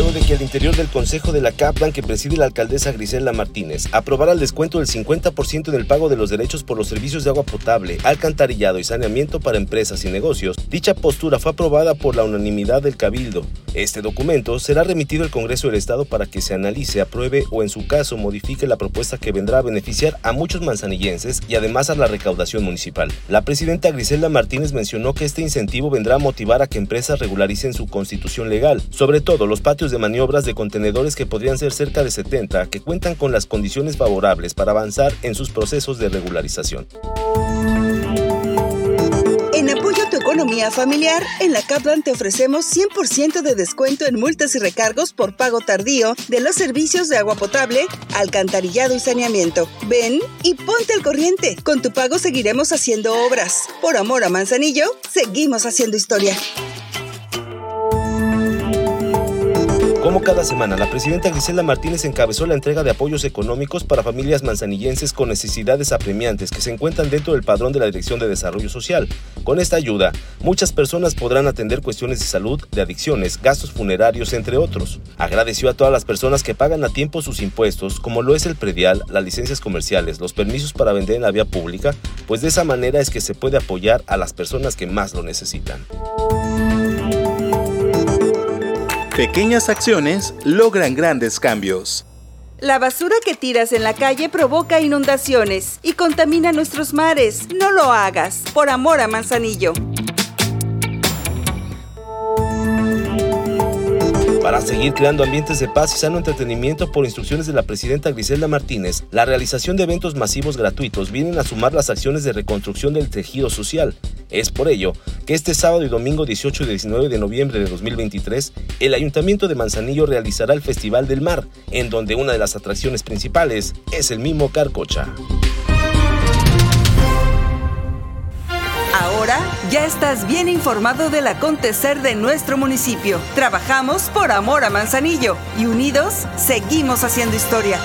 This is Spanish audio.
Luego de que al interior del Consejo de la Caplan que preside la alcaldesa Grisela Martínez aprobara el descuento del 50% en el pago de los derechos por los servicios de agua potable, alcantarillado y saneamiento para empresas y negocios, dicha postura fue aprobada por la unanimidad del Cabildo. Este documento será remitido al Congreso del Estado para que se analice, apruebe o en su caso modifique la propuesta que vendrá a beneficiar a muchos manzanillenses y además a la recaudación municipal. La presidenta Grisela Martínez mencionó que este incentivo vendrá a motivar a que empresas regularicen su constitución legal, sobre todo los patios de maniobras de contenedores que podrían ser cerca de 70 que cuentan con las condiciones favorables para avanzar en sus procesos de regularización. En apoyo a tu economía familiar, en la Kaplan te ofrecemos 100% de descuento en multas y recargos por pago tardío de los servicios de agua potable, alcantarillado y saneamiento. Ven y ponte al corriente. Con tu pago seguiremos haciendo obras. Por amor a Manzanillo, seguimos haciendo historia. Como cada semana, la presidenta Griselda Martínez encabezó la entrega de apoyos económicos para familias manzanillenses con necesidades apremiantes que se encuentran dentro del padrón de la Dirección de Desarrollo Social. Con esta ayuda, muchas personas podrán atender cuestiones de salud, de adicciones, gastos funerarios, entre otros. Agradeció a todas las personas que pagan a tiempo sus impuestos, como lo es el predial, las licencias comerciales, los permisos para vender en la vía pública, pues de esa manera es que se puede apoyar a las personas que más lo necesitan. Pequeñas acciones logran grandes cambios. La basura que tiras en la calle provoca inundaciones y contamina nuestros mares. No lo hagas, por amor a Manzanillo. Para seguir creando ambientes de paz y sano entretenimiento por instrucciones de la presidenta Griselda Martínez, la realización de eventos masivos gratuitos vienen a sumar las acciones de reconstrucción del tejido social. Es por ello que este sábado y domingo 18 y 19 de noviembre de 2023, el Ayuntamiento de Manzanillo realizará el Festival del Mar, en donde una de las atracciones principales es el mismo Carcocha. Ahora ya estás bien informado del acontecer de nuestro municipio. Trabajamos por amor a Manzanillo y unidos seguimos haciendo historia.